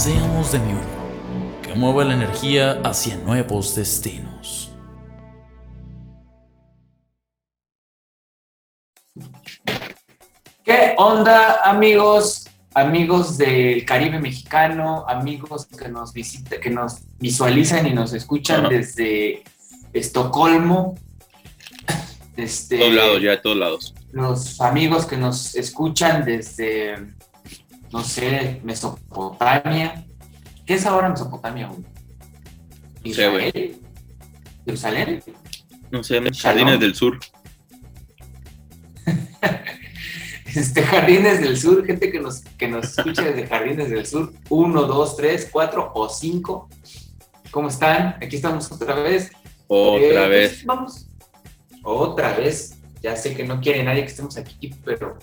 Seamos de mi uno, que mueva la energía hacia nuevos destinos. ¿Qué onda, amigos? Amigos del Caribe mexicano, amigos que nos visitan, que nos visualizan y nos escuchan desde Estocolmo. Este, todos lados, ya, de todos lados. Los amigos que nos escuchan desde, no sé, Mesopotamia. ¿Qué es ahora Mesopotamia? ¿Israel? ¿Jerusalén? No sé, Jardines del Sur. este, Jardines del Sur, gente que nos, que nos escucha desde Jardines del Sur, uno, dos, tres, cuatro o cinco. ¿Cómo están? Aquí estamos otra vez. Otra eh, pues, vez. vamos. Otra vez. Ya sé que no quiere nadie que estemos aquí, pero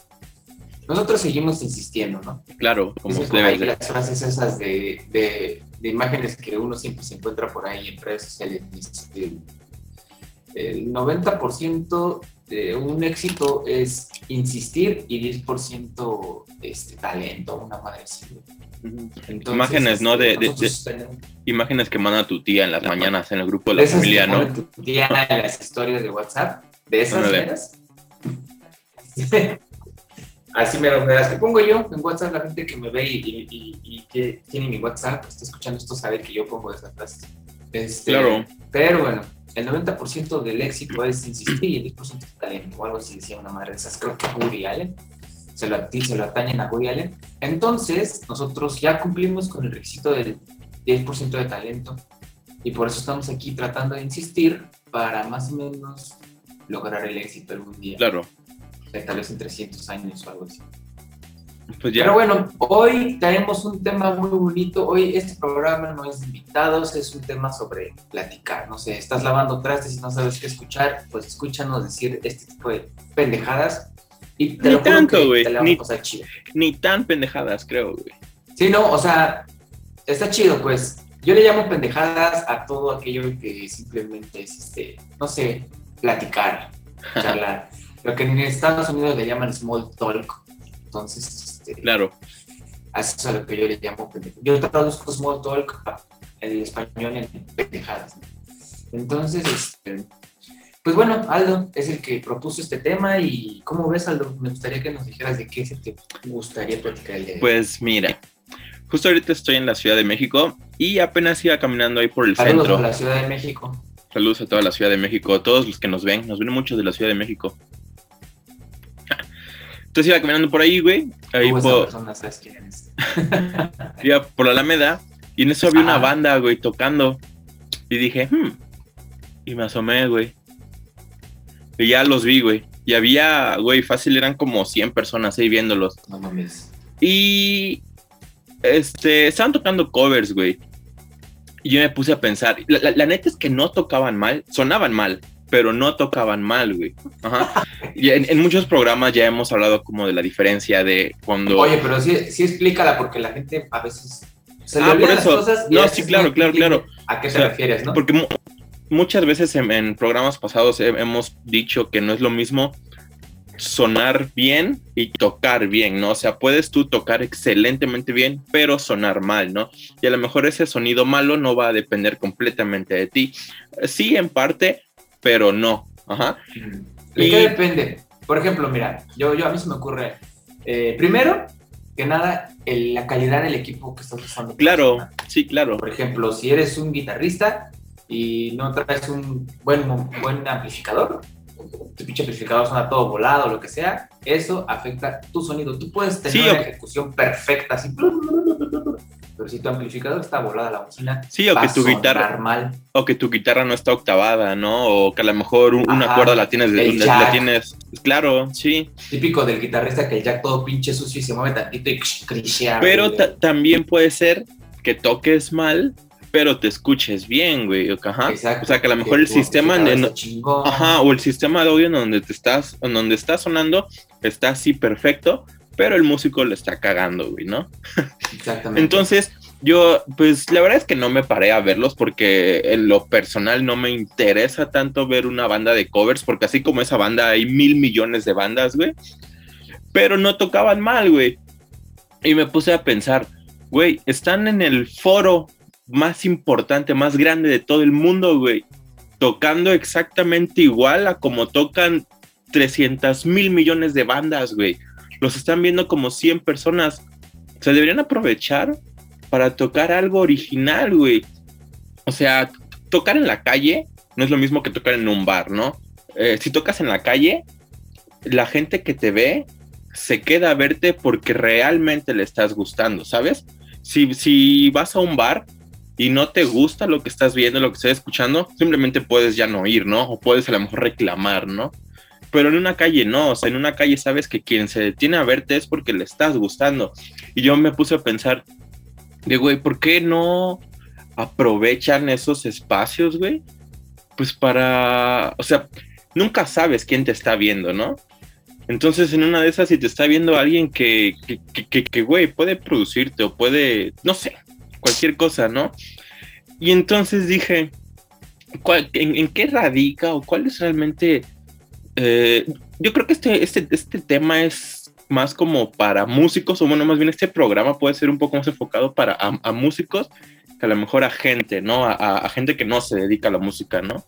nosotros seguimos insistiendo, ¿no? Claro, como debe Las frases esas de, de, imágenes que uno siempre se encuentra por ahí en redes sociales. El, el 90% de un éxito es insistir y 10% este, talento, una madre así. imágenes, ¿no? De, imágenes que manda tu tía en las mañanas en el grupo de la familia, ¿no? Tu tía en las historias de WhatsApp, de esas veras. Así me las que pongo yo en WhatsApp, la gente que me ve y, que tiene mi WhatsApp, está escuchando esto, sabe que yo pongo esas frases. Este, claro. Pero bueno, el 90% del éxito es insistir y el 10% es talento, o algo así decía una madre de esas, creo que Woody Allen, se lo, se lo atañen a Woody Allen. Entonces, nosotros ya cumplimos con el requisito del 10% de talento y por eso estamos aquí tratando de insistir para más o menos lograr el éxito algún día. Claro. Tal vez en 300 años o algo así. Pues Pero bueno, hoy tenemos un tema muy bonito. Hoy este programa no es de invitados, es un tema sobre platicar. No sé, estás lavando trastes y no sabes qué escuchar, pues escúchanos decir este tipo de pendejadas. Y ni tanto, güey. Ni, ni, tan pendejadas, creo, güey. Sí, no, o sea, está chido, pues. Yo le llamo pendejadas a todo aquello que simplemente es, este, no sé, platicar, charlar. Lo que en Estados Unidos le llaman small talk. Entonces, este, claro. Eso es a lo que yo le llamo pendejo. Yo traduzco small talk en español en pendejadas. Entonces, este, pues bueno, Aldo es el que propuso este tema y ¿cómo ves, Aldo? Me gustaría que nos dijeras de qué se te gustaría platicar el día Pues mira, justo ahorita estoy en la Ciudad de México y apenas iba caminando ahí por el Saludos centro. a la Ciudad de México. Saludos a toda la Ciudad de México, a todos los que nos ven, nos ven muchos de la Ciudad de México. Entonces iba caminando por ahí, güey. Ahí por... iba por la Alameda. Y en eso había una banda, güey, tocando. Y dije, hmm. Y me asomé, güey. Y ya los vi, güey. Y había, güey, fácil, eran como 100 personas ahí viéndolos. No mames. Y. Este, estaban tocando covers, güey. Y yo me puse a pensar. la, neta es que no tocaban mal, sonaban mal pero no tocaban mal, güey. Ajá. Y en, muchos programas ya hemos hablado como de la diferencia de cuando... Oye, pero sí, sí explícala porque la gente a veces... Se ah, por eso. no, sí, claro, claro, claro. ¿A qué te refieres, no? Porque muchas veces en, programas pasados hemos dicho que no es lo mismo sonar bien y tocar bien, ¿no? O sea, puedes tú tocar excelentemente bien, pero sonar mal, ¿no? Y a lo mejor ese sonido malo no va a depender completamente de ti. Sí, en parte, pero no. Ajá. ¿De qué depende? Por ejemplo, mira, yo, yo a mí se me ocurre, eh, primero que nada, la calidad del equipo que estás usando. Claro, sí, claro. Por ejemplo, si eres un guitarrista y no traes un buen, buen amplificador, tu pinche amplificador suena todo volado lo que sea, eso afecta tu sonido. Tú puedes tener una ejecución perfecta, así, pero si tu amplificador está volada la bocina, sí, o que tu guitarra mal. o que tu guitarra no está octavada, ¿no? O que a lo mejor una cuerda la tienes de, la tienes, claro, sí. Típico del guitarrista que el jack todo pinche sucio y se mueve tantito y crishea. Pero también puede ser que toques mal, pero te escuches bien, güey. Ajá. Exacto, o sea, que a lo mejor el sistema... chingón. Ajá, o el sistema de audio en donde te estás, en donde está sonando, está así perfecto, pero el músico le está cagando, güey, ¿no? Exactamente. Entonces, yo, pues la verdad es que no me paré a verlos porque en lo personal no me interesa tanto ver una banda de covers, porque así como esa banda hay mil millones de bandas, güey, pero no tocaban mal, güey. Y me puse a pensar, güey, están en el foro más importante, más grande de todo el mundo, güey, tocando exactamente igual a como tocan 300 mil millones de bandas, güey. Los están viendo como 100 personas. Se deberían aprovechar para tocar algo original, güey. O sea, tocar en la calle no es lo mismo que tocar en un bar, ¿no? Eh, si tocas en la calle, la gente que te ve se queda a verte porque realmente le estás gustando, ¿sabes? Si, si vas a un bar y no te gusta lo que estás viendo, lo que estás escuchando, simplemente puedes ya no ir, ¿no? O puedes a lo mejor reclamar, ¿no? Pero en una calle no, o sea, en una calle sabes que quien se detiene a verte es porque le estás gustando. Y yo me puse a pensar, de güey, ¿por qué no aprovechan esos espacios, güey? Pues para, o sea, nunca sabes quién te está viendo, ¿no? Entonces, en una de esas, si te está viendo alguien que, que, que, güey, puede producirte o puede, no sé, cualquier cosa, ¿no? Y entonces dije, ¿cuál- en, en qué radica o cuál es realmente... eh, yo creo que este, este, este tema es más como para músicos, o bueno, más bien este programa puede ser un poco más enfocado para a, a músicos que a lo mejor a gente, ¿no? A, a- a gente que no se dedica a la música, ¿no?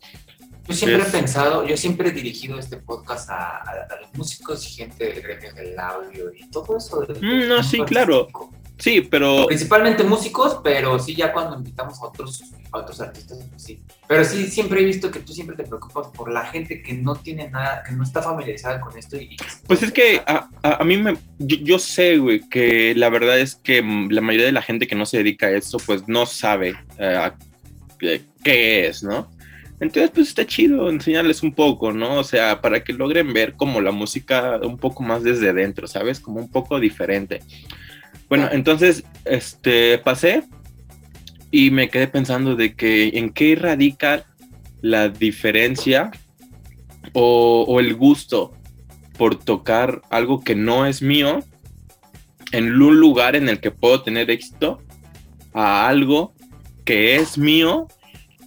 Yo siempre Es- he pensado, yo siempre he dirigido este podcast a, los músicos y gente del gremio del audio y todo eso. del- Mm, no, sí, claro. artístico. Sí, pero Principalmente músicos, pero sí ya cuando invitamos a otros, a otros artistas, pues sí. Pero sí, siempre he visto que tú siempre te preocupas por la gente que no tiene nada, que no está familiarizada con esto. Y, Pues es que a, a- a mí me. Yo, yo sé, güey, que la verdad es que la mayoría de la gente que no se dedica a esto, pues no sabe eh, eh, qué es, ¿no? Entonces, pues está chido enseñarles un poco, ¿no? O sea, para que logren ver como la música un poco más desde dentro, ¿sabes? Como un poco diferente. Bueno, entonces, este, pasé y me quedé pensando de que en qué radica la diferencia o, el gusto por tocar algo que no es mío en un lugar en el que puedo tener éxito a algo que es mío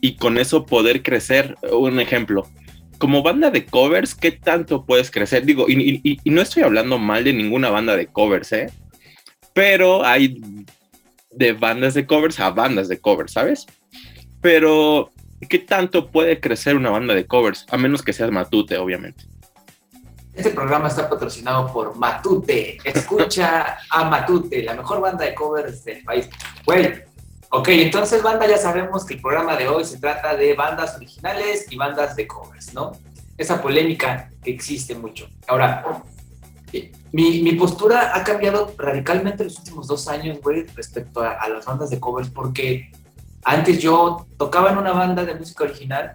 y con eso poder crecer. Un ejemplo, como banda de covers, ¿qué tanto puedes crecer? Digo, y no estoy hablando mal de ninguna banda de covers, ¿eh? Pero hay de bandas de covers a bandas de covers, ¿sabes? Pero, ¿qué tanto puede crecer una banda de covers? A menos que seas matute, obviamente. Este programa está patrocinado por Matute. Escucha a Matute, la mejor banda de covers del país. Güey, ok, entonces, banda, ya sabemos que el programa de hoy se trata de bandas originales y bandas de covers, ¿no? Esa polémica que existe mucho. Ahora, mi, mi postura ha cambiado radicalmente en los últimos dos años, güey, respecto a, a las bandas de covers, porque antes yo tocaba en una banda de música original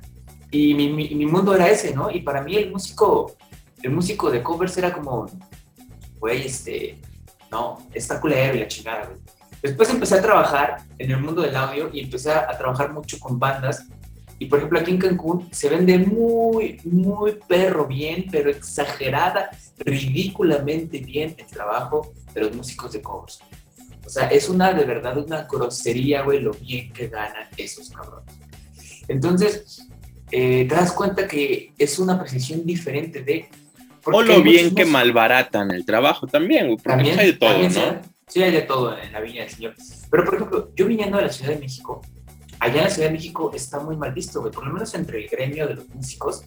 y mi, mi- mi mundo era ese, ¿no? Y para mí el músico el músico de covers era como, güey, este, no, está culero y la chingada, güey. Después empecé a trabajar en el mundo del audio y empecé a, a trabajar mucho con bandas. Y por ejemplo, aquí en Cancún se vende muy, muy perro bien, pero exagerada, ridículamente bien el trabajo de los músicos de covers. O sea, es una, de verdad, una grosería, güey, lo bien que ganan esos cabrones. Entonces, eh, te das cuenta que es una apreciación diferente de... O lo bien que malbaratan el trabajo también, güey, porque también, hay de todo, ¿no? sí, sí hay de todo en la Viña del Señor. Pero, por ejemplo, yo viniendo de la Ciudad de México, allá en la Ciudad de México está muy mal visto, güey. Por lo menos entre el gremio de los músicos,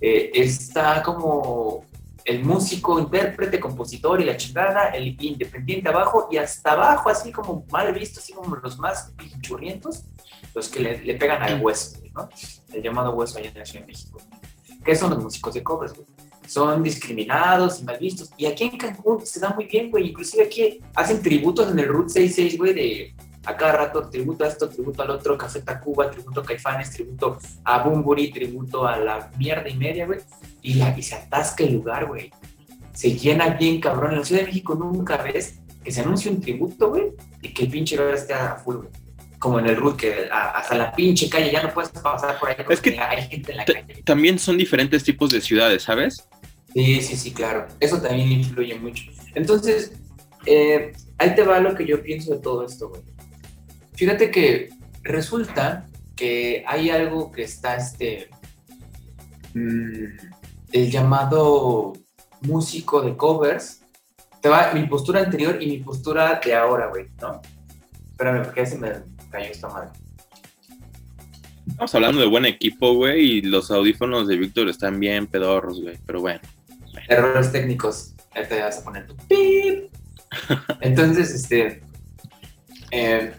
eh, está como el músico, intérprete, compositor y la chingada, el independiente abajo y hasta abajo, así como mal visto, así como los más pinchurrientos, los que le, le pegan al hueso, ¿no? El llamado hueso allá en la Ciudad de México. ¿Qué son los músicos de covers, güey? son discriminados y mal vistos. Y aquí en Cancún se da muy bien, güey. Inclusive aquí hacen tributos en el Route 66, güey, de a cada rato tributo a esto, tributo al otro, Café Tacuba, tributo a Caifanes, tributo a Bumburi, tributo a la mierda y media, güey. Y, la- y se atasca el lugar, güey. Se llena bien, cabrón. En la Ciudad de México nunca ves que se anuncie un tributo, güey, y que el pinche bar esté a full, güey. Como en el root, que hasta la pinche calle ya no puedes pasar por ahí. porque Es que hay gente en la calle. También son diferentes tipos de ciudades, ¿sabes? Sí, sí, sí, claro. Eso también influye mucho. Entonces, eh, ahí te va lo que yo pienso de todo esto, güey. Fíjate que resulta que hay algo que está, este, mm, el llamado músico de covers. Te va mi postura anterior y mi postura de ahora, güey, ¿no? Espérame, porque se me cayó esta madre. Estamos hablando de buen equipo, güey, y los audífonos de Víctor están bien pedorros, güey, pero bueno. errores técnicos. Ahí te vas a poner tu pip. Entonces, este. eh,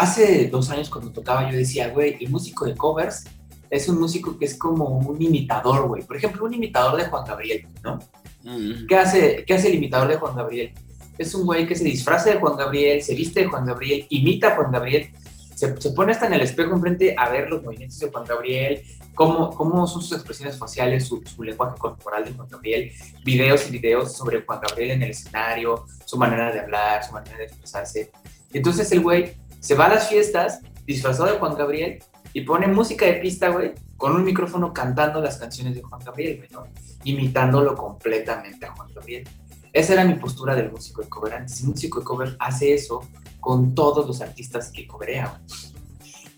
hace dos años cuando tocaba, yo decía, güey, el músico de covers es un músico que es como un imitador, güey. Por ejemplo, un imitador de Juan Gabriel, ¿no? Mm. ¿Qué hace, ¿Qué hace el imitador de Juan Gabriel? Es un güey que se disfraza de Juan Gabriel, se viste de Juan Gabriel, imita a Juan Gabriel, se, se pone hasta en el espejo enfrente a ver los movimientos de Juan Gabriel, cómo, cómo son sus expresiones faciales, su, su lenguaje corporal de Juan Gabriel, videos y videos sobre Juan Gabriel en el escenario, su manera de hablar, su manera de expresarse. Entonces el güey se va a las fiestas disfrazado de Juan Gabriel y pone música de pista, güey, con un micrófono cantando las canciones de Juan Gabriel, güey, ¿no? Imitándolo completamente a Juan Gabriel. Esa era mi postura del músico de cover antes. El músico de cover hace eso con todos los artistas que coverea, güey.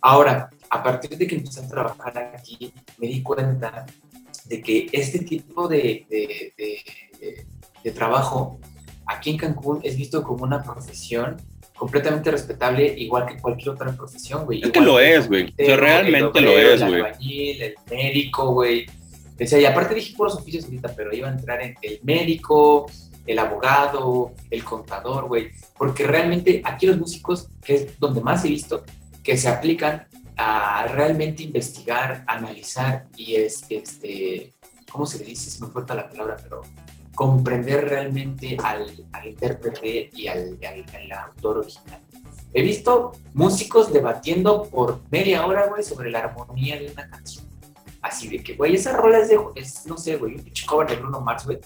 Ahora, a partir de que empecé a trabajar aquí, me di cuenta de que este tipo de, de, de- de- trabajo aquí en Cancún es visto como una profesión completamente respetable, igual que cualquier otra profesión, güey. Es que Igual lo el es, güey. O sea, realmente el lo es, el güey. albañil, el médico, güey. O sea, y aparte dije puros oficios ahorita, pero iba a entrar en el médico, el abogado, el contador, güey. Porque realmente aquí los músicos, que es donde más he visto, que se aplican a realmente investigar, analizar y es, este, ¿cómo se le dice? Se me falta la palabra, pero comprender realmente al, al intérprete y al, al- al autor original. He visto músicos debatiendo por media hora, güey, sobre la armonía de una canción. Así de que, güey, esa rola es de, es, no sé, güey, un pinche cover de Bruno Mars, güey.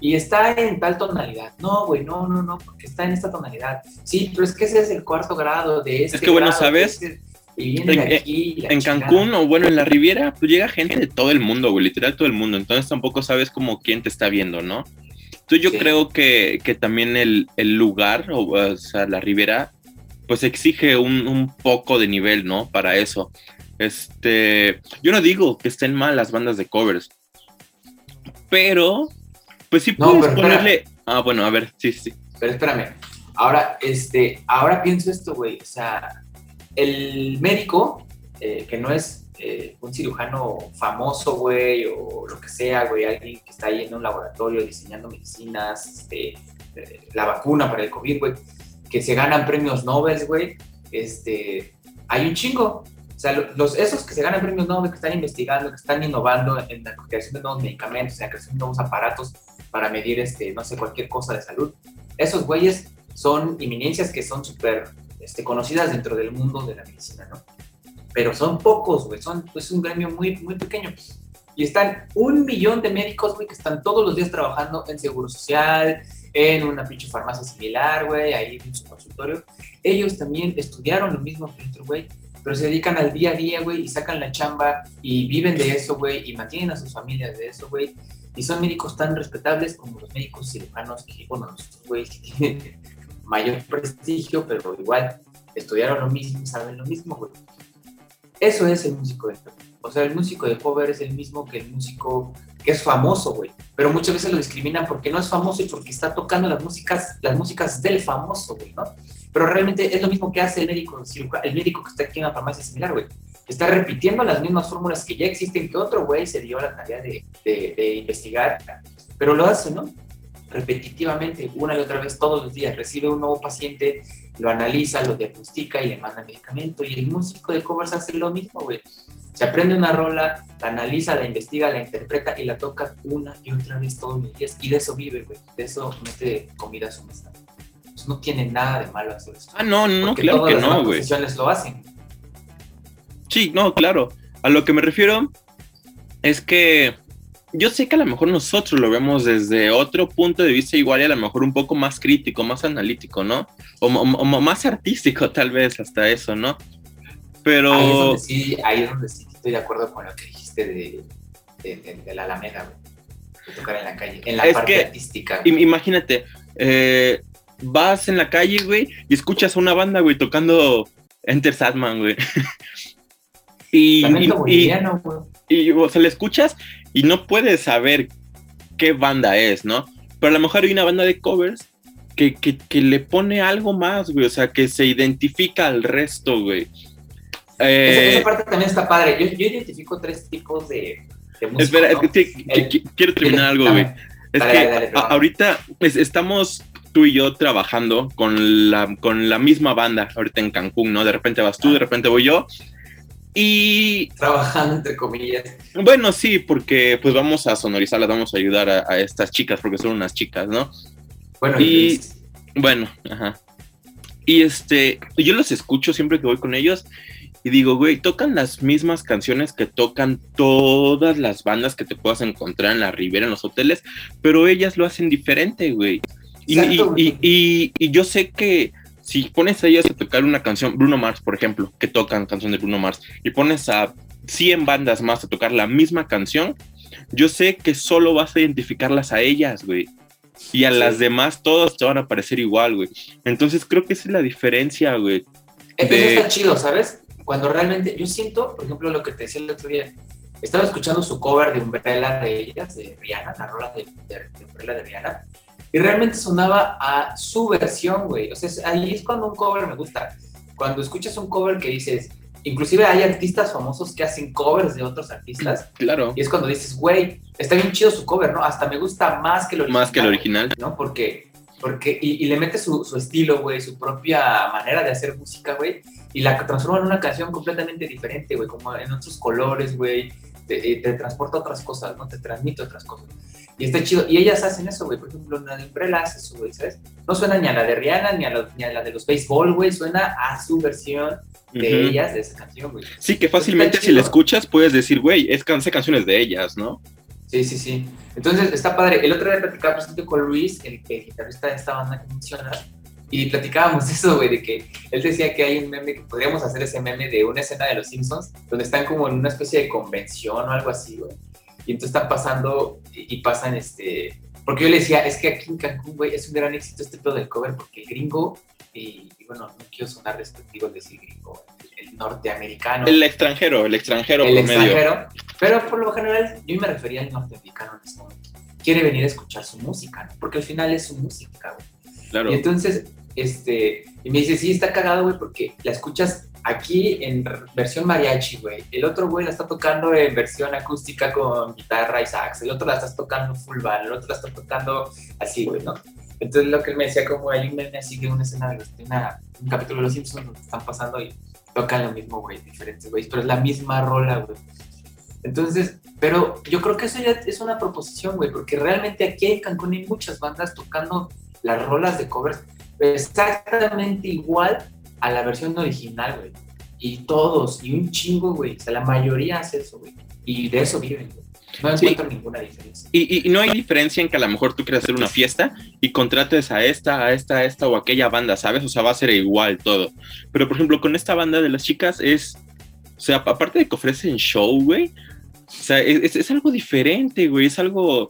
Y está en tal tonalidad. No, güey, no, no, no, porque está en esta tonalidad. Sí, pero es que ese es el cuarto grado de este que, bueno, grado, ¿sabes? de este- y En- de aquí. En. Cancún o bueno, en la Riviera, pues llega gente de todo el mundo, güey, literal todo el mundo. Entonces tampoco sabes como quién te está viendo, ¿no? Entonces yo Sí. creo que, que también el, el lugar, o, o sea, la Riviera, pues exige un, un poco de nivel, ¿no? Para eso. Este, yo no digo que estén mal las bandas de covers, pero, pues sí No, puedes pero ponerle. Ah, bueno, a ver, sí, sí. Pero espérame, ahora, este, ahora pienso esto, güey, o sea, el médico, eh, que no es eh, un cirujano famoso, güey, o lo que sea, güey, alguien que está ahí en un laboratorio diseñando medicinas, este, eh, la vacuna para el COVID, güey, que se ganan premios Nobel, güey, este, hay un chingo. O sea, lo- los, esos que se ganan premios Nobel, que están investigando, que están innovando en la creación de nuevos medicamentos, en la creación de nuevos aparatos para medir, este, no sé, cualquier cosa de salud, esos güeyes son eminencias que son súper este, conocidas dentro del mundo de la medicina, ¿no? Pero son pocos, güey, son es un gremio muy, muy pequeño. Y están un millón de médicos, güey, que están todos los días trabajando en seguro social, en una pinche farmacia similar, güey, ahí en su consultorio. Ellos también estudiaron lo mismo otro, güey, pero se dedican al día a día, güey, y sacan la chamba y viven de eso, güey, y mantienen a sus familias de eso, güey. Y son médicos tan respetables como los médicos cirujanos que, bueno, güeyes que mayor prestigio, pero igual estudiaron lo mismo, saben lo mismo, güey. Eso es el músico de cover. O sea, el músico de cover es el mismo que el músico que es famoso, güey. Pero muchas veces lo discriminan porque no es famoso y porque está tocando las músicas, las músicas del famoso, güey, ¿no? Pero realmente es lo mismo que hace el médico el médico que está aquí en la farmacia similar, güey. Está repitiendo las mismas fórmulas que ya existen, que otro güey se dio la tarea de investigar, pero lo hace, ¿no? Repetitivamente, una y otra vez, todos los días. Recibe un nuevo paciente, lo analiza, lo diagnostica y le manda medicamento. Y el músico de covers hace lo mismo, güey. Se aprende una rola, la analiza, la investiga, la interpreta y la toca una y otra vez todos los días. Y de eso vive, güey. De eso mete comida a su mesa. Pues no tiene nada de malo hacer eso. Ah, no, no, Porque claro todas que las no, güey. profesiones lo hacen. Sí, no, claro. A lo que me refiero es que yo sé que a lo mejor nosotros lo vemos desde otro punto de vista igual y a lo mejor un poco más crítico, más analítico, ¿no? O, más artístico tal vez hasta eso, ¿no? Pero... Ahí es donde sí, ahí es donde sí estoy de acuerdo con lo que dijiste de, de, la Alameda, güey. De tocar en la calle, en la parte artística. Imagínate, eh, vas en la calle, güey, y escuchas a una banda, güey, tocando Enter Sadman, güey. y, y, y, o sea, le escuchas y no puedes saber qué banda es, ¿no? Pero a lo mejor hay una banda de covers que, le pone algo más, güey, o sea, que se identifica al resto, güey. esa, eh, parte también está padre. Yo, identifico tres tipos de, música. Espera, quiero terminar algo, güey. Es que ahorita pues, estamos tú y yo trabajando con la, con la misma banda ahorita en Cancún, ¿no? De repente vas tú, de repente voy yo. Y... Trabajando entre comillas. Bueno, sí, porque pues vamos a sonorizarlas, vamos a ayudar a, estas chicas, porque son unas chicas, ¿no? Bueno, y... Bueno, ajá. Y este, yo los escucho siempre que voy con ellos y digo, güey, tocan las mismas canciones que tocan todas las bandas que te puedas encontrar en la ribera, en los hoteles, pero ellas lo hacen diferente, güey. Y, y, yo sé que si pones a ellas a tocar una canción, Bruno Mars, por ejemplo, que tocan canción de Bruno Mars, y pones a 100 bandas más a tocar la misma canción, yo sé que solo vas a identificarlas a ellas, güey. Y a las demás todos te van a parecer igual, güey. Entonces creo que esa es la diferencia, güey. Entonces está chido, ¿sabes? Cuando realmente, yo siento, por ejemplo, lo que te decía el otro día, estaba escuchando su cover de Umbrella de ellas, de Rihanna, la rola de, de Umbrella de Rihanna, y realmente sonaba a su versión, güey. O sea, ahí es cuando un cover me gusta. Cuando escuchas un cover que dices, inclusive hay artistas famosos que hacen covers de otros artistas. Claro. Y es cuando dices, güey, está bien chido su cover, ¿no? Hasta me gusta más que el original. Más que el original. ¿No? Porque, porque y, le mete su, su estilo, güey, su propia manera de hacer música, güey, y la transforma en una canción completamente diferente, güey, como en otros colores, güey. Te, te transporta otras cosas, ¿no? Te transmite otras cosas. Y está chido. Y ellas hacen eso, güey. Por ejemplo, una de Umbrella hace eso, güey, ¿sabes? No suena ni a la de Rihanna ni a, la de los béisbol, güey. Suena a su versión de ellas, de esa canción, güey. Sí, que fácilmente si la escuchas puedes decir, güey, es canse canciones de ellas, ¿no? Sí, sí, sí. Entonces está padre. El otro día platicaba con Luis, el, el guitarrista de esta banda que menciona, y platicábamos eso, güey, de que él decía que hay un meme, que podríamos hacer ese meme de una escena de los Simpsons, donde están como en una especie de convención o algo así, güey y entonces están pasando y pasan este. Porque yo le decía, es que aquí en Cancún, güey, es un gran éxito este pedo del cover, porque el gringo, y, bueno, no quiero sonar despectivo de decir gringo, el, norteamericano. El extranjero, el extranjero. El extranjero. Pero por lo general, yo me refería al norteamericano en ese momento. Quiere venir a escuchar su música, ¿no? Porque al final es su música, güey. Claro. Y entonces, este, y me dice, sí, está cagado, güey, porque la escuchas aquí en versión mariachi, güey. El otro güey la está tocando en versión acústica con guitarra y sax. El otro la estás tocando full band. El otro la está tocando así, güey, ¿no? Entonces lo que él me decía como un meme así una escena de, una, un capítulo de Los Simpsons donde están pasando y tocan lo mismo, güey, diferentes, güey. Pero es la misma rola, güey. Entonces, pero yo creo que eso ya es una proposición, güey, porque realmente aquí en Cancún hay muchas bandas tocando las rolas de covers exactamente igual a la versión original, güey. Y todos, y un chingo, güey. O sea, la mayoría hace eso, güey. Y de eso viven, güey. No encuentro ninguna diferencia. Y, y, no hay diferencia en que a lo mejor tú quieras hacer una fiesta y contrates a esta, a esta, a esta o aquella banda, ¿sabes? O sea, va a ser igual todo. Pero, por ejemplo, con esta banda de las chicas es, o sea, aparte de que ofrecen show, güey, o sea, es, es algo diferente, güey, es algo,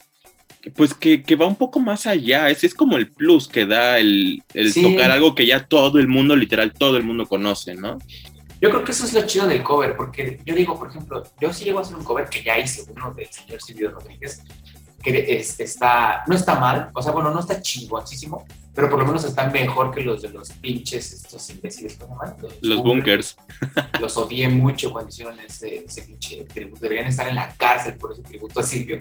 pues que, va un poco más allá. Es, es como el plus que da el, tocar algo que ya todo el mundo, literal, todo el mundo conoce, ¿no? Yo creo que eso es lo chido del cover, porque yo digo, por ejemplo, yo sí llego a hacer un cover que ya hice uno del señor Silvio Rodríguez, que está, no está mal, o sea, bueno, no está chingoncísimo, pero por lo menos está mejor que los de los pinches, estos imbéciles, ¿cómo Los, los bunkers. Los odié mucho cuando hicieron ese, ese pinche tributo, deberían estar en la cárcel por ese tributo a Silvio.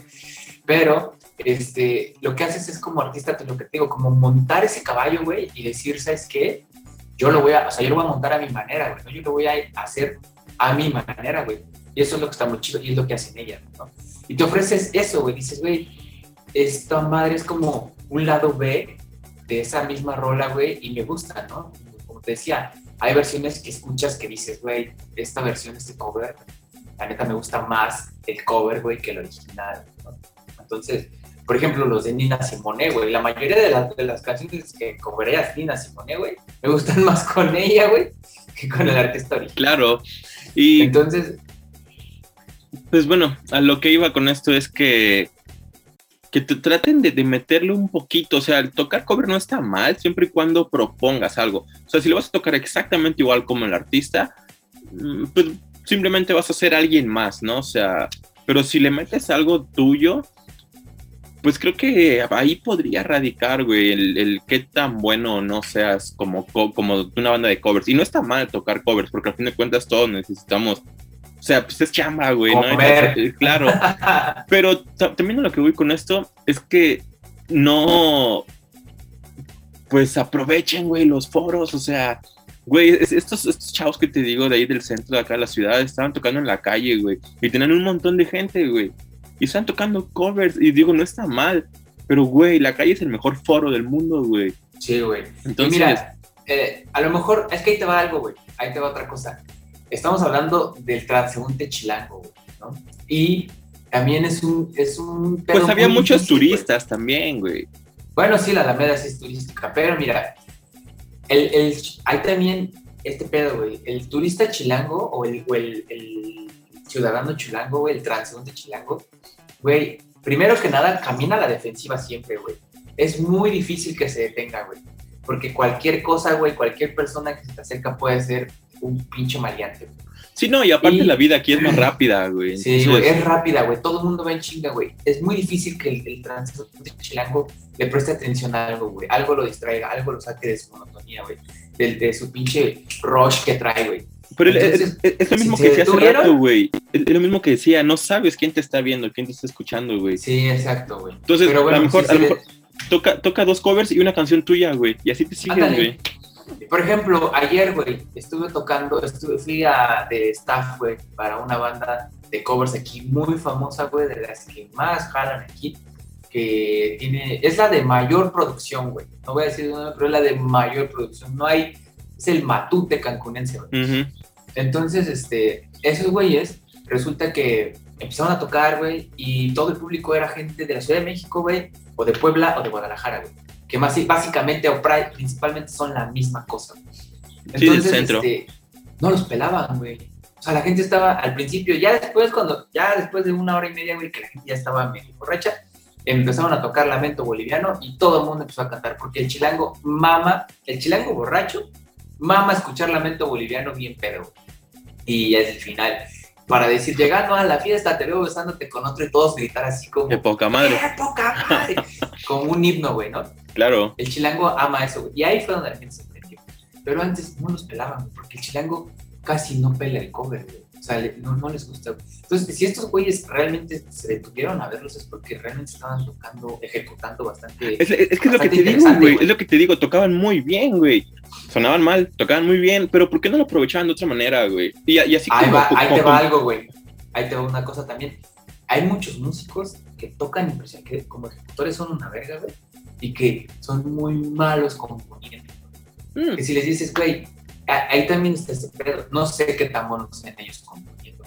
Pero este, lo que haces es como artista, te lo que te digo, como montar ese caballo, güey, y decir, ¿sabes qué? Yo lo voy a, o sea, yo lo voy a montar a mi manera, güey, ¿no? yo lo voy a hacer a mi manera, güey. Y eso es lo que está muy chido y es lo que hacen ellas, ¿no? Y te ofreces eso, güey, dices, güey, esta madre es como un lado B de esa misma rola, güey, y me gusta, ¿no? Como te decía, hay versiones que escuchas que dices, güey, esta versión, este cover, la neta me gusta más el cover, güey, que el original, ¿no? Entonces, por ejemplo, los de Nina Simone, güey, la mayoría de, las- de las canciones que cobrarías Nina Simone, güey, me gustan más con ella, güey, que con el artista original. Claro. Y Entonces, pues bueno, a lo que iba con esto es que que te traten de, de meterle un poquito, o sea, el tocar cover no está mal siempre y cuando propongas algo. O sea, si lo vas a tocar exactamente igual como el artista, mm, pues simplemente vas a ser alguien más, ¿no? O sea, pero si le metes algo tuyo, pues creo que ahí podría radicar, güey, el, el qué tan bueno no seas como, co- como una banda de covers. Y no está mal tocar covers, porque al fin de cuentas todos necesitamos, o sea, pues es chamba, güey, ¿no? Entonces, Claro, pero ta- también a lo que voy con esto es que no, pues aprovechen, güey, los foros, o sea, güey, es- estos, estos chavos que te digo de ahí del centro de acá de la ciudad estaban tocando en la calle, güey, y tenían un montón de gente, güey, y estaban tocando covers, y digo, no está mal, pero, güey, la calle es el mejor foro del mundo, güey. sí, güey. Y Entonces, mira, eh, a lo mejor, es que ahí te va algo, güey, ahí te va otra cosa. Estamos hablando del transeúnte chilango, güey, ¿no? Y también es un, es un pedo pues había muchos difícil, güey. turistas también, güey. Bueno, sí, la Alameda sí es turística, pero mira, el, el, hay también este pedo, güey. El turista chilango o el, o el, el ciudadano chilango, güey, el transeúnte chilango, güey, primero que nada, camina a la defensiva siempre, güey. Es muy difícil que se detenga, güey. Porque cualquier cosa, güey, cualquier persona que se te acerca puede ser un pinche maleante. güey. Sí, no, y aparte Y- la vida aquí es más rápida, güey. Sí, Entonces, es rápida, güey. Todo el mundo va en chinga, güey. Es muy difícil que el, el transeúnte chilango le preste atención a algo, güey. Algo lo distraiga, algo lo saque de su monotonía, güey. De, de su pinche rush que trae, güey. Pero Entonces, es, es lo mismo que decía hace rato, güey. Es, es lo mismo que decía, no sabes quién te está viendo, quién te está escuchando, güey. Sí, exacto, güey. Entonces, bueno, a lo mejor, a lo toca, toca dos covers y una canción tuya, güey. Y así te sigues, Ándale. güey. Por ejemplo, ayer, güey, estuve tocando, estuve, fui a, de staff, güey, para una banda de covers aquí muy famosa, güey, de las que más jalan aquí, que tiene, es la de mayor producción, güey. No voy a decir pero es la de mayor producción. No hay, es el matute cancunense, güey. Entonces, este, esos güeyes, resulta que empezaron a tocar, güey, y todo el público era gente de la Ciudad de México, güey, o de Puebla o de Guadalajara, güey. Que más, básicamente o principalmente son la misma cosa. Sí, centro. este, no los pelaban, güey. O sea, la gente estaba al principio, ya después, cuando, ya después de una hora y media, güey, que la gente ya estaba medio borracha, empezaron a tocar Lamento Boliviano y todo el mundo empezó a cantar, porque el chilango mama, el chilango borracho, mama escuchar Lamento Boliviano bien pedo. Y es el final. Para decir, llegando a la fiesta, te veo besándote con otro y todos gritar así como, Qué poca madre. ¡qué poca madre! como un himno, güey, ¿no? Claro. El chilango ama eso, güey. Y ahí fue donde la gente se prendió. Pero antes no los pelaban, porque el chilango casi no pela el cover, güey. O sea, le- no, no les gusta. Entonces, si estos güeyes realmente se detuvieron a verlos es porque realmente estaban tocando, ejecutando bastante. Es, es- que es lo que te digo, güey. Es lo que te digo. Tocaban muy bien, güey. Sonaban mal, tocaban muy bien. Pero ¿por qué no lo aprovechaban de otra manera, güey? Y, y así ahí como. va, ahí como- te va como- algo, güey. Ahí te va una cosa también. Hay muchos músicos que tocan impresión, que como ejecutores son una verga, güey. Y que son muy malos componiendo. Mm, que si les dices, güey, ahí también está pedo. No sé qué tan buenos sean ellos componiendo.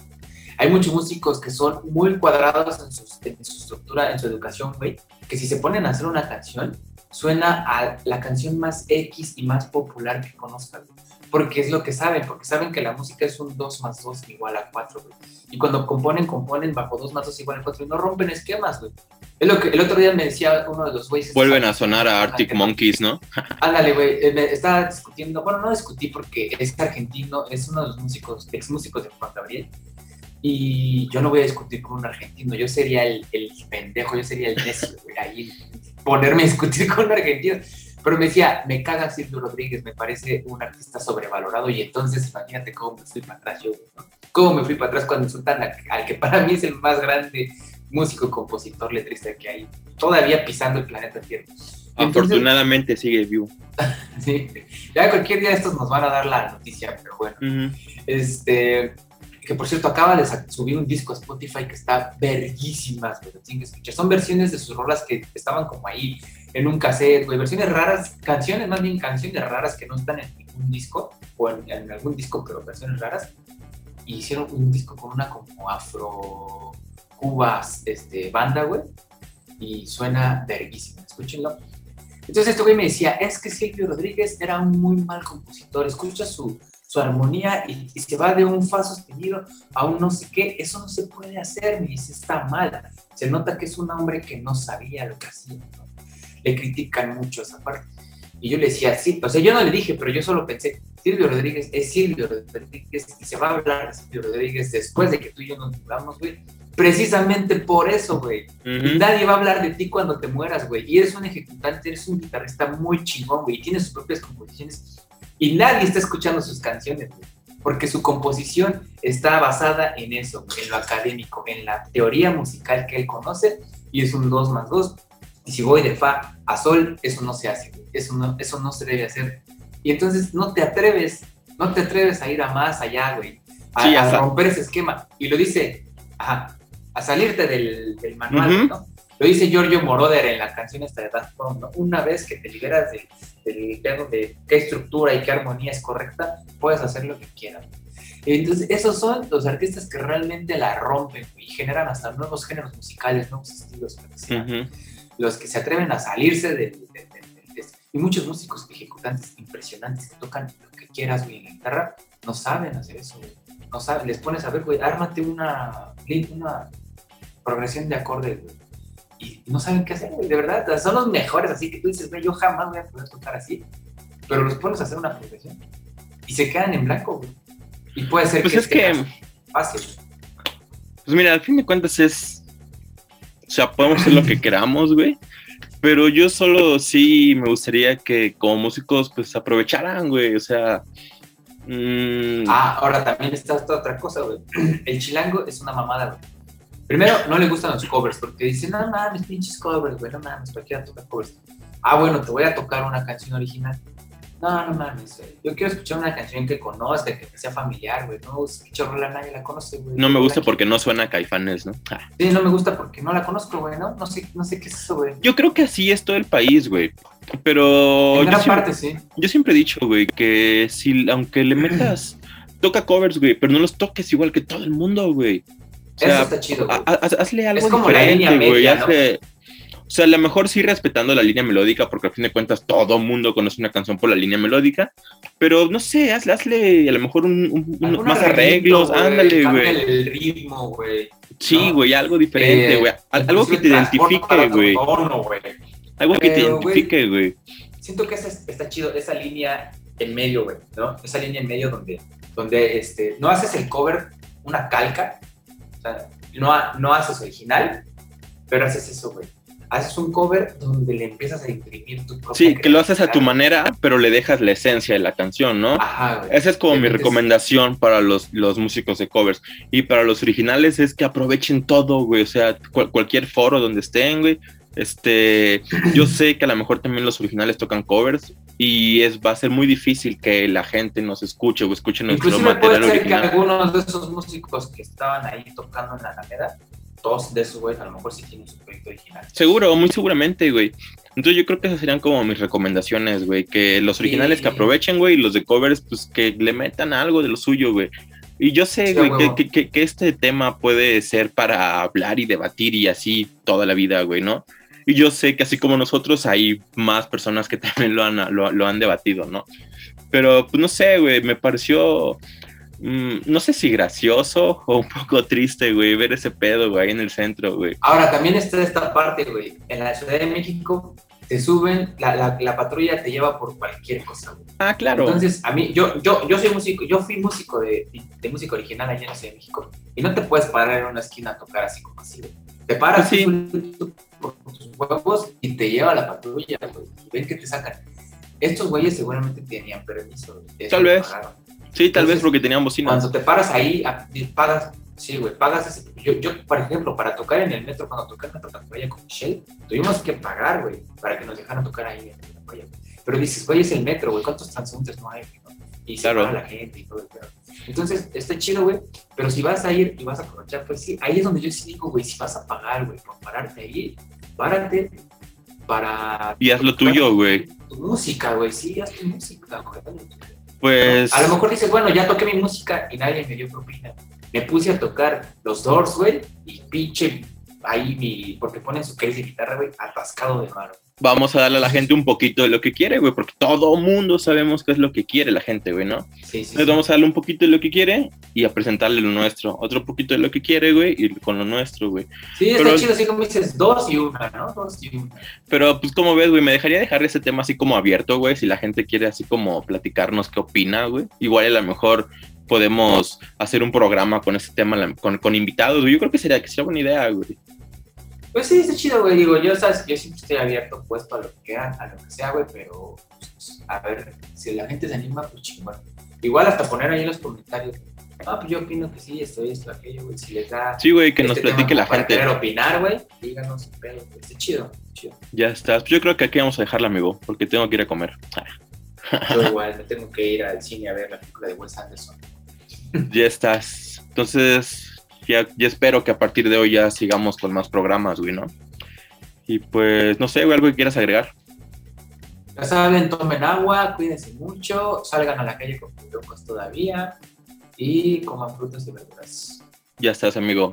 Hay muchos músicos que son muy cuadrados en su estructura, en su educación, güey, que si se ponen a hacer una canción, suena a la canción más X y más popular que conozcan. Porque es lo que saben, porque saben que la música es un 2 más 2 igual a 4, güey. Y cuando componen, componen bajo 2 más 2 igual a 4 y no rompen esquemas, güey. Es lo que el otro día me decía uno de los güeyes. Vuelven a sonar a Arctic Monkeys, ¿no? Ándale, güey, eh, me estaba discutiendo, bueno, no discutí porque es argentino, es uno de los músicos, ex músicos de Juan Gabriel, y yo no voy a discutir con un argentino, yo sería el, el pendejo, yo sería el necio, güey, ahí ponerme a discutir con un argentino. Pero me decía, me caga Silvio Rodríguez, me parece un artista sobrevalorado, y entonces imagínate cómo me fui para atrás yo, ¿no? Cómo me fui para atrás cuando insultan a- al que para mí es el más grande músico, compositor, letrista que hay, todavía pisando el planeta Tierra. Entonces- Afortunadamente sigue vivo. Sí, ya cualquier día estos nos van a dar la noticia, pero bueno. Este, que por cierto, acaba de subir un disco a Spotify que está verguísimas, lo tienen que escuchar. Son versiones de sus rolas que estaban como ahí en un cassette, güey, versiones raras, canciones, más bien canciones raras que no están en ningún disco, o en, en algún disco, pero versiones raras. Y hicieron un disco con una como afro cubas este, banda, güey. y suena verguísimo, escúchenlo. Entonces este güey me decía, es que Silvio Rodríguez era un muy mal compositor, escucha su, su armonía y, y, se va de un fa sostenido a un no sé qué, eso no se puede hacer, me dice, está mal. Se nota que es un hombre que no sabía lo que hacía, ¿no? Le critican mucho esa parte. Y yo le decía, sí, o sea, yo no le dije, pero yo solo pensé, Silvio Rodríguez es Silvio Rodríguez y se va a hablar de Silvio Rodríguez después de que tú y yo nos muramos, güey. Precisamente por eso, güey. Uh -huh. Nadie va a hablar de ti cuando te mueras, güey. Y eres un ejecutante, eres un guitarrista muy chingón, güey. Y tienes sus propias composiciones. Y nadie está escuchando sus canciones, güey. Porque su composición está basada en eso, en lo académico, en la teoría musical que él conoce. Y es un 2 más 2. Y si voy de Fa a Sol, eso no se hace. Eso no, eso no se debe hacer. Y entonces no te atreves, no te atreves a ir a más allá, güey. A, sí, a romper ese esquema. Y lo dice, ajá, a salirte del, del manual, uh -huh. ¿no? Lo dice Giorgio Moroder en la canción esta de Daft Punk, ¿no? Una vez que te liberas del, del pedo de qué estructura y qué armonía es correcta, puedes hacer lo que quieras. Entonces, esos son los artistas que realmente la rompen y generan hasta nuevos géneros musicales, nuevos estilos. Uh -huh. Los que se atreven a salirse de, de, de, Y muchos músicos ejecutantes impresionantes que tocan lo que quieras, güey, en la guitarra, no saben hacer eso, güey. No saben, les pones a ver, güey, ármate una, una progresión de acordes, güey. Y no saben qué hacer, güey, de verdad. Son los mejores, así que tú dices, güey, yo jamás voy a poder tocar así. Pero los pones a hacer una progresión y se quedan en blanco, güey. Y puede ser pues que es que fácil. Pues mira, al fin de cuentas es. O sea, podemos hacer lo que queramos, güey. Pero yo solo sí me gustaría que como músicos, pues aprovecharan, güey. O sea. Mmm... Ah, ahora también está otra cosa, güey. El chilango es una mamada, güey. Primero, no le gustan los covers, porque dicen, no mames, pinches covers, güey, no mames, cualquiera toca covers. Ah, bueno, te voy a tocar una canción original. No, no mames, güey. Yo quiero escuchar una canción que conozca, que sea familiar, güey. No, pinche rola nadie la conoce, güey. No me gusta porque no suena a caifanes, ¿no? Ah. Sí, no me gusta porque no la conozco, güey, ¿no? No sé, no sé qué es eso, güey. Yo creo que así es todo el país, güey. Pero. En gran siempre, parte, sí. Yo siempre he dicho, güey, que si, aunque le metas. toca covers, güey, pero no los toques igual que todo el mundo, güey. O sea, Eso está chido. Güey. hazle algo es como diferente, la línea güey. media, Hazle. O sea, a lo mejor sí respetando la línea melódica, porque al fin de cuentas todo mundo conoce una canción por la línea melódica, pero no sé, hazle, hazle a lo mejor un, un, un más arreglos, güey, ándale, güey. el ritmo, güey. Sí, güey, ¿no? algo diferente, güey. Eh, algo que te identifique, güey. Algo que te identifique, güey. Siento que esa, está chido, esa línea en medio, güey, ¿no? Esa línea en medio donde, donde este, no haces el cover una calca, o sea, no, no haces original, pero haces eso, güey haces un cover donde le empiezas a imprimir tu propia Sí, que lo haces a tu manera, pero le dejas la esencia de la canción, ¿no? Ajá, güey. Esa es como mi recomendación para los, los músicos de covers. Y para los originales es que aprovechen todo, güey. O sea, cual, cualquier foro donde estén, güey. Este, yo sé que a lo mejor también los originales tocan covers y es va a ser muy difícil que la gente nos escuche o escuche nuestro Inclusive material puede ser original. que algunos de esos músicos que estaban ahí tocando en la Alameda todos de esos güeyes a lo mejor sí tienen su proyecto original. Seguro, muy seguramente, güey. Entonces yo creo que esas serían como mis recomendaciones, güey. Que los originales sí. que aprovechen, güey, y los de covers, pues que le metan algo de lo suyo, güey. Y yo sé, güey, sí, que, que, que, este tema puede ser para hablar y debatir y así toda la vida, güey, ¿no? Y yo sé que así como nosotros hay más personas que también lo han, lo, lo han debatido, ¿no? Pero, pues no sé, güey, me pareció Mm, no sé si gracioso o un poco triste, güey, ver ese pedo, güey, ahí en el centro, güey. Ahora, también está esta parte, güey. En la Ciudad de México te suben, la, la, la, patrulla te lleva por cualquier cosa, güey. Ah, claro. Entonces, a mí, yo, yo, yo soy músico, yo fui músico de, de música original allá en la Ciudad de México y no te puedes parar en una esquina a tocar así como así, güey. Te paras sí. por tus huevos y te lleva la patrulla, güey. Ven que te sacan. Estos güeyes seguramente tenían permiso. Tal vez. Pagaron. Sí, tal Entonces, vez porque tenían bocina. Cuando te paras ahí, pagas, sí, güey, pagas ese. Yo, yo, por ejemplo, para tocar en el metro, cuando toqué en Metro Tacuaya con Michelle, tuvimos que pagar, güey, para que nos dejaran tocar ahí en Tacuaya. Pero dices, güey, es el metro, güey, ¿cuántos transeúntes no hay? ¿no? Y se claro. para la gente y todo el pedo. Entonces, está chido, güey, pero si vas a ir y vas a aprovechar, pues sí, ahí es donde yo sí digo, güey, si vas a pagar, güey, por pararte ahí, párate para. Y haz lo tuyo, güey. Tu música, güey, sí, haz tu música, güey. Pues. A lo mejor dices, bueno, ya toqué mi música y nadie me dio propina. Me puse a tocar los Doors, güey, y pinche ahí mi, porque ponen su case de guitarra, güey, atascado de mano. Vamos a darle a la gente un poquito de lo que quiere, güey, porque todo mundo sabemos qué es lo que quiere la gente, güey, ¿no? Sí, sí. Entonces sí. vamos a darle un poquito de lo que quiere y a presentarle lo nuestro. Otro poquito de lo que quiere, güey, y con lo nuestro, güey. Sí, está chido, así como dices, dos y una, ¿no? Dos y una. Pero, pues, como ves, güey, me dejaría dejar ese tema así como abierto, güey, si la gente quiere así como platicarnos qué opina, güey. Igual a lo mejor podemos hacer un programa con ese tema, con, con invitados, güey. Yo creo que sería, que sería buena idea, güey. Pues sí, está chido, güey. Digo, yo, ¿sabes? yo siempre estoy abierto, puesto a lo que quieran, a lo que sea, güey, pero pues, a ver, si la gente se anima, pues chingón. Igual hasta poner ahí en los comentarios. Ah, pues yo opino que sí, esto, esto, aquello, güey. Si les da. Sí, güey, que nos este platique la para gente. querer opinar, güey, díganos güey. Está chido, chido. Ya estás. Pues yo creo que aquí vamos a dejarla, amigo, porque tengo que ir a comer. Yo igual, me tengo que ir al cine a ver la película de Wes Anderson. Ya estás. Entonces, ya, ya espero que a partir de hoy ya sigamos con más programas, güey, ¿no? Y pues, no sé, güey, algo que quieras agregar. Ya saben, tomen agua, cuídense mucho, salgan a la calle con cubrebocas todavía y coman frutas y verduras. Ya estás, amigo.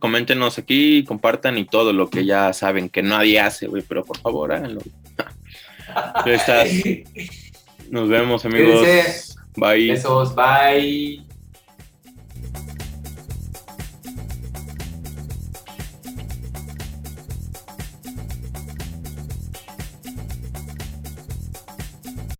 Coméntenos aquí, compartan y todo lo que ya saben que nadie hace, güey, pero por favor háganlo. Ya estás. Nos vemos, amigos. Cuídense. Bye. Besos, bye.